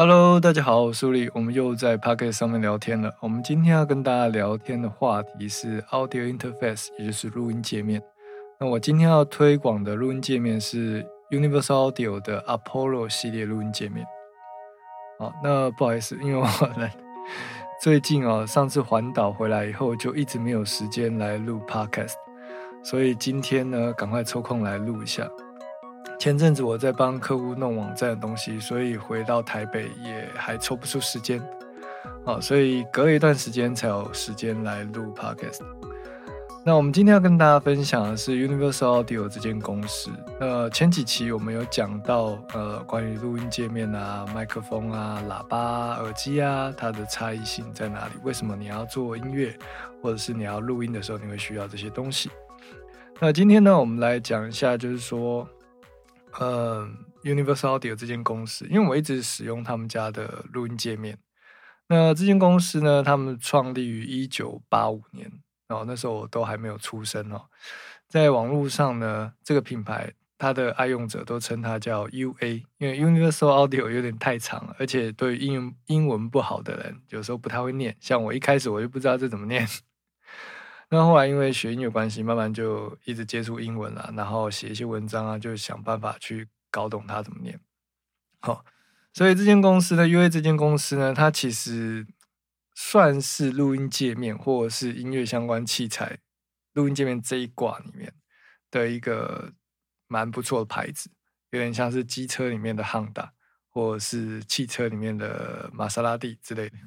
Hello，大家好，我是苏丽，我们又在 Pocket 上面聊天了。我们今天要跟大家聊天的话题是 Audio Interface，也就是录音界面。那我今天要推广的录音界面是 Universal Audio 的 Apollo 系列录音界面。好，那不好意思，因为我来 最近哦，上次环岛回来以后，就一直没有时间来录 Podcast，所以今天呢，赶快抽空来录一下。前阵子我在帮客户弄网站的东西，所以回到台北也还抽不出时间，好，所以隔了一段时间才有时间来录 podcast。那我们今天要跟大家分享的是 Universal Audio 这间公司。呃，前几期我们有讲到，呃，关于录音界面啊、麦克风啊、喇叭、耳机啊，它的差异性在哪里？为什么你要做音乐，或者是你要录音的时候，你会需要这些东西？那今天呢，我们来讲一下，就是说。嗯，Universal Audio 这间公司，因为我一直使用他们家的录音界面。那这间公司呢，他们创立于一九八五年，然后那时候我都还没有出生哦。在网络上呢，这个品牌它的爱用者都称它叫 UA，因为 Universal Audio 有点太长了，而且对英英文不好的人，有时候不太会念。像我一开始我就不知道这怎么念。那后来因为学音乐关系，慢慢就一直接触英文了，然后写一些文章啊，就想办法去搞懂它怎么念。好，所以这间公司呢，UA 这间公司呢，它其实算是录音界面或者是音乐相关器材录音界面这一挂里面的一个蛮不错的牌子，有点像是机车里面的汉达，或者是汽车里面的玛莎拉蒂之类的。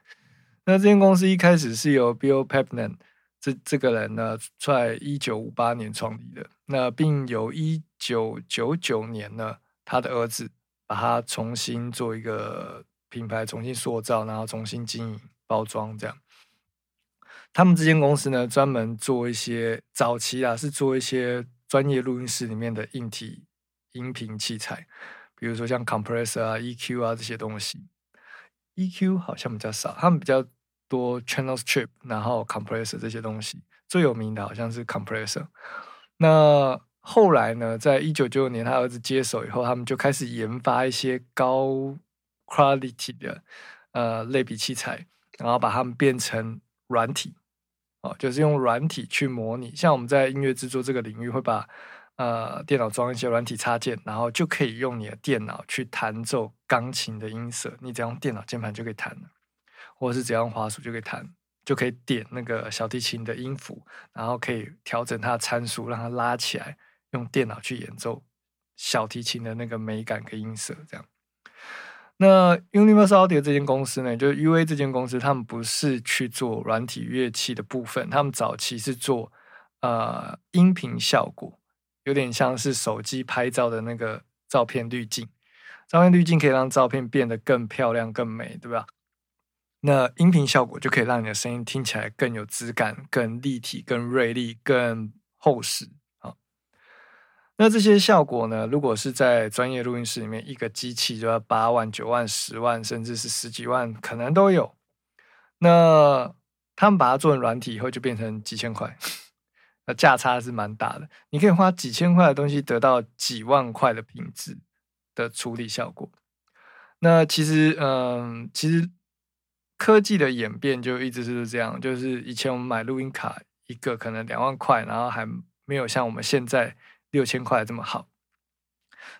那这间公司一开始是由 Bill Pepman。这这个人呢，在一九五八年创立的，那并由一九九九年呢，他的儿子把它重新做一个品牌，重新塑造，然后重新经营包装，这样。他们这间公司呢，专门做一些早期啊，是做一些专业录音室里面的硬体音频器材，比如说像 compressor 啊、EQ 啊这些东西。EQ 好像比较少，他们比较。多 channel strip，然后 compressor 这些东西最有名的好像是 compressor。那后来呢，在一九九九年他儿子接手以后，他们就开始研发一些高 quality 的呃类比器材，然后把它们变成软体，哦，就是用软体去模拟。像我们在音乐制作这个领域，会把呃电脑装一些软体插件，然后就可以用你的电脑去弹奏钢琴的音色，你只要用电脑键盘就可以弹了。或是只要用滑鼠就可以弹，就可以点那个小提琴的音符，然后可以调整它的参数，让它拉起来，用电脑去演奏小提琴的那个美感跟音色。这样，那 Universal Audio 这间公司呢，就是 UA 这间公司，他们不是去做软体乐器的部分，他们早期是做呃音频效果，有点像是手机拍照的那个照片滤镜，照片滤镜可以让照片变得更漂亮、更美，对吧？那音频效果就可以让你的声音听起来更有质感、更立体、更锐利、更厚实啊。那这些效果呢？如果是在专业录音室里面，一个机器就要八万、九万、十万，甚至是十几万，可能都有。那他们把它做成软体以后，就变成几千块，那价差是蛮大的。你可以花几千块的东西，得到几万块的品质的处理效果。那其实，嗯，其实。科技的演变就一直是这样，就是以前我们买录音卡一个可能两万块，然后还没有像我们现在六千块这么好。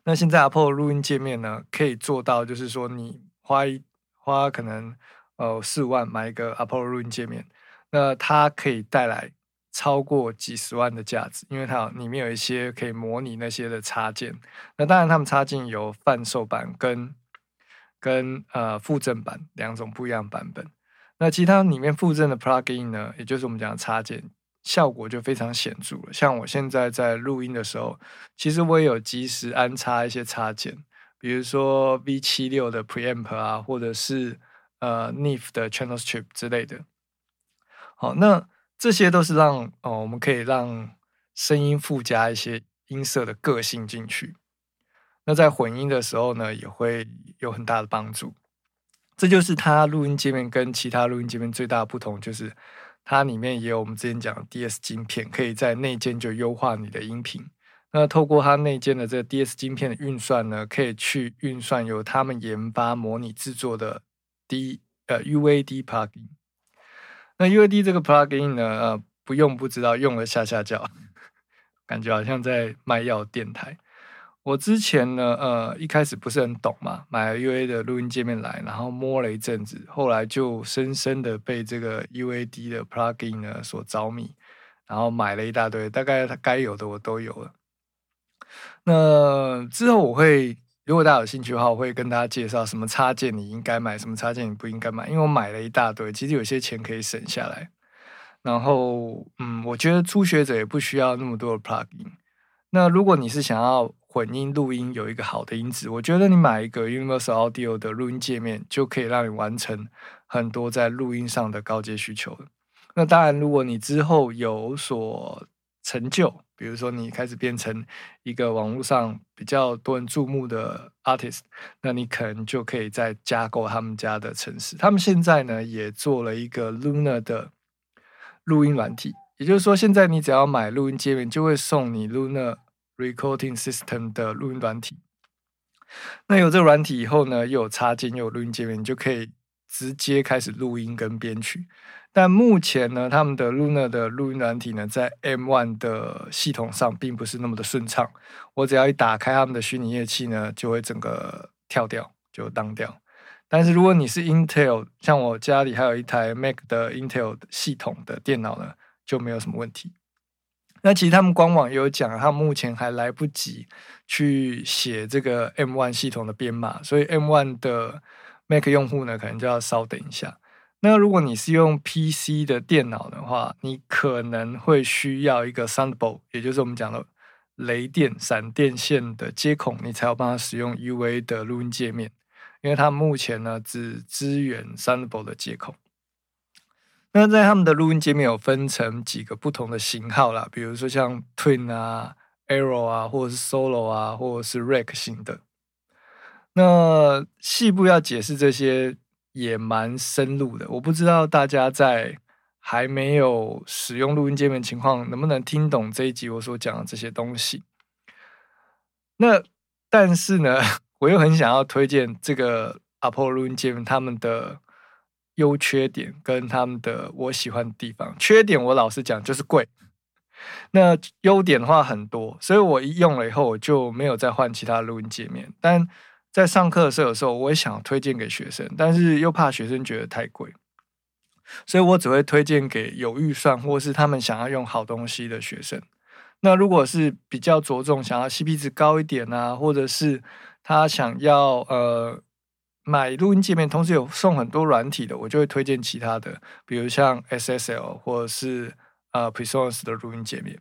那现在 Apple 录音界面呢，可以做到，就是说你花一花可能呃四万买一个 Apple 录音界面，那它可以带来超过几十万的价值，因为它里面有一些可以模拟那些的插件。那当然，他们插件有贩售版跟。跟呃附赠版两种不一样版本，那其他里面附赠的 plugin 呢，也就是我们讲的插件，效果就非常显著了。像我现在在录音的时候，其实我也有及时安插一些插件，比如说 V 七六的 preamp 啊，或者是呃 Neve 的 channel strip 之类的。好，那这些都是让哦，我们可以让声音附加一些音色的个性进去。那在混音的时候呢，也会有很大的帮助。这就是它录音界面跟其他录音界面最大的不同，就是它里面也有我们之前讲的 DS 晶片，可以在内建就优化你的音频。那透过它内建的这个 DS 晶片的运算呢，可以去运算由他们研发模拟制作的 D 呃 UAD plugin。那 UAD 这个 plugin 呢，呃，不用不知道，用了下下叫，感觉好像在卖药电台。我之前呢，呃，一开始不是很懂嘛，买了 UA 的录音界面来，然后摸了一阵子，后来就深深的被这个 UAD 的 plugin 呢所着迷，然后买了一大堆，大概它该有的我都有了。那之后我会，如果大家有兴趣的话，我会跟大家介绍什么插件你应该买，什么插件你不应该买。因为我买了一大堆，其实有些钱可以省下来。然后，嗯，我觉得初学者也不需要那么多的 plugin。那如果你是想要混音录音有一个好的音质，我觉得你买一个 Universal Audio 的录音界面就可以让你完成很多在录音上的高阶需求了。那当然，如果你之后有所成就，比如说，你开始变成一个网络上比较多人注目的 artist，那你可能就可以再加购他们家的城市。他们现在呢也做了一个 Luna 的录音软体，也就是说，现在你只要买录音界面，就会送你 Luna Recording System 的录音软体。那有这个软体以后呢，又有插件，又有录音界面，你就可以直接开始录音跟编曲。但目前呢，他们的 Luna 的录音软体呢，在 M1 的系统上并不是那么的顺畅。我只要一打开他们的虚拟乐器呢，就会整个跳掉，就当掉。但是如果你是 Intel，像我家里还有一台 Mac 的 Intel 系统的电脑呢，就没有什么问题。那其实他们官网也有讲，他目前还来不及去写这个 M1 系统的编码，所以 M1 的 Mac 用户呢，可能就要稍等一下。那如果你是用 PC 的电脑的话，你可能会需要一个 Thunderbolt，也就是我们讲的雷电闪电线的接孔，你才有办法使用 UA 的录音界面。因为它目前呢只支援 Thunderbolt 的接口。那在他们的录音界面有分成几个不同的型号啦，比如说像 Twin 啊、Arrow 啊，或者是 Solo 啊，或者是 Rack 型的。那细部要解释这些。也蛮深入的，我不知道大家在还没有使用录音界面情况，能不能听懂这一集我所讲的这些东西。那但是呢，我又很想要推荐这个 Apple 录音界面，他们的优缺点跟他们的我喜欢的地方。缺点我老实讲就是贵，那优点的话很多，所以我一用了以后，我就没有再换其他录音界面，但。在上课的时候，有时候我也想推荐给学生，但是又怕学生觉得太贵，所以我只会推荐给有预算或是他们想要用好东西的学生。那如果是比较着重想要 CP 值高一点啊，或者是他想要呃买录音界面，同时有送很多软体的，我就会推荐其他的，比如像 SSL 或者是呃 Presonus 的录音界面。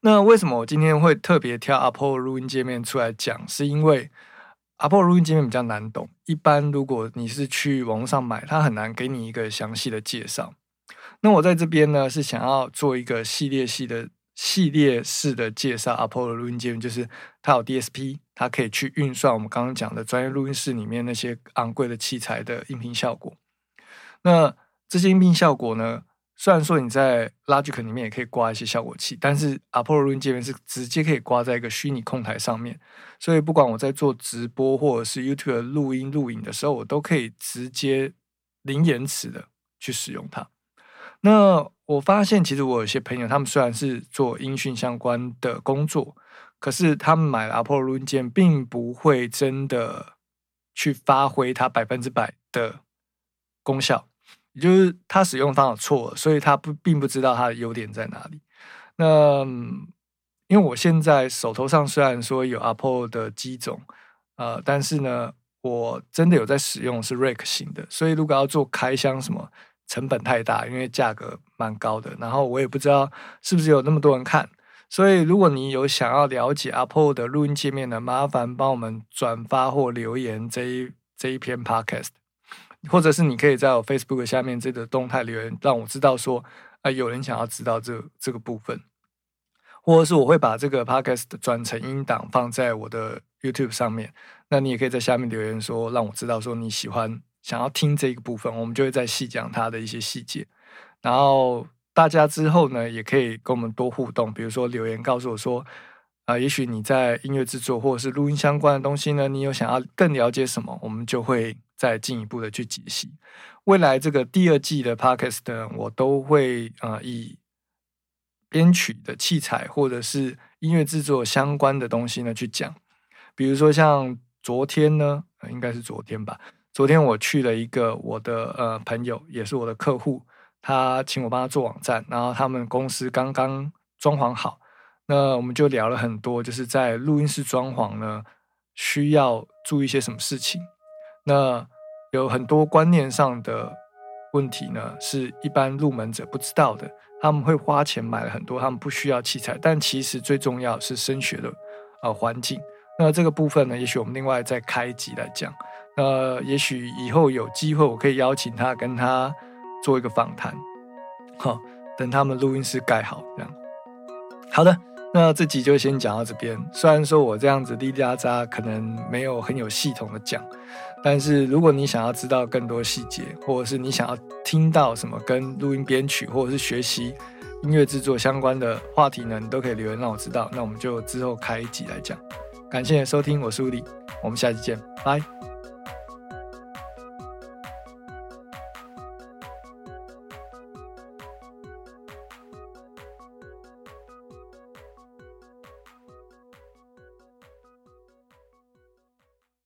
那为什么我今天会特别挑 Apple 录音界面出来讲？是因为 Apple 录音界面比较难懂，一般如果你是去网上买，它很难给你一个详细的介绍。那我在这边呢，是想要做一个系列系的系列式的介绍 Apple 的录音界面，就是它有 DSP，它可以去运算我们刚刚讲的专业录音室里面那些昂贵的器材的音频效果。那这些音频效果呢？虽然说你在 Logic 里面也可以挂一些效果器，但是 Apple 录音界面是直接可以挂在一个虚拟控台上面，所以不管我在做直播或者是 YouTube 录音录影的时候，我都可以直接零延迟的去使用它。那我发现，其实我有些朋友，他们虽然是做音讯相关的工作，可是他们买了 Apple 录音键，并不会真的去发挥它百分之百的功效。也就是他使用方法错了，所以他不并不知道它的优点在哪里。那因为我现在手头上虽然说有 Apple 的机种，呃，但是呢，我真的有在使用是 Rack 型的，所以如果要做开箱什么，成本太大，因为价格蛮高的。然后我也不知道是不是有那么多人看，所以如果你有想要了解 Apple 的录音界面的，麻烦帮我们转发或留言这一这一篇 Podcast。或者是你可以在我 Facebook 下面这个动态留言，让我知道说，啊，有人想要知道这这个部分，或者是我会把这个 Podcast 转成音档放在我的 YouTube 上面，那你也可以在下面留言说，让我知道说你喜欢想要听这个部分，我们就会再细讲它的一些细节。然后大家之后呢，也可以跟我们多互动，比如说留言告诉我说，啊，也许你在音乐制作或者是录音相关的东西呢，你有想要更了解什么，我们就会再进一步的去解析。未来这个第二季的 podcast 我都会啊以编曲的器材或者是音乐制作相关的东西呢去讲，比如说像昨天呢，应该是昨天吧。昨天我去了一个我的呃朋友，也是我的客户，他请我帮他做网站，然后他们公司刚刚装潢好，那我们就聊了很多，就是在录音室装潢呢需要注意一些什么事情。那有很多观念上的问题呢，是一般入门者不知道的。他们会花钱买了很多他们不需要器材，但其实最重要是声学的呃环境。那这个部分呢，也许我们另外再开集来讲。呃，也许以后有机会，我可以邀请他跟他做一个访谈，好，等他们录音室盖好这样。好的，那这集就先讲到这边。虽然说我这样子哩哩啦喳，可能没有很有系统的讲，但是如果你想要知道更多细节，或者是你想要听到什么跟录音编曲或者是学习音乐制作相关的话题呢，你都可以留言让我知道。那我们就之后开一集来讲。感谢收听，我是吴迪，我们下期见，拜。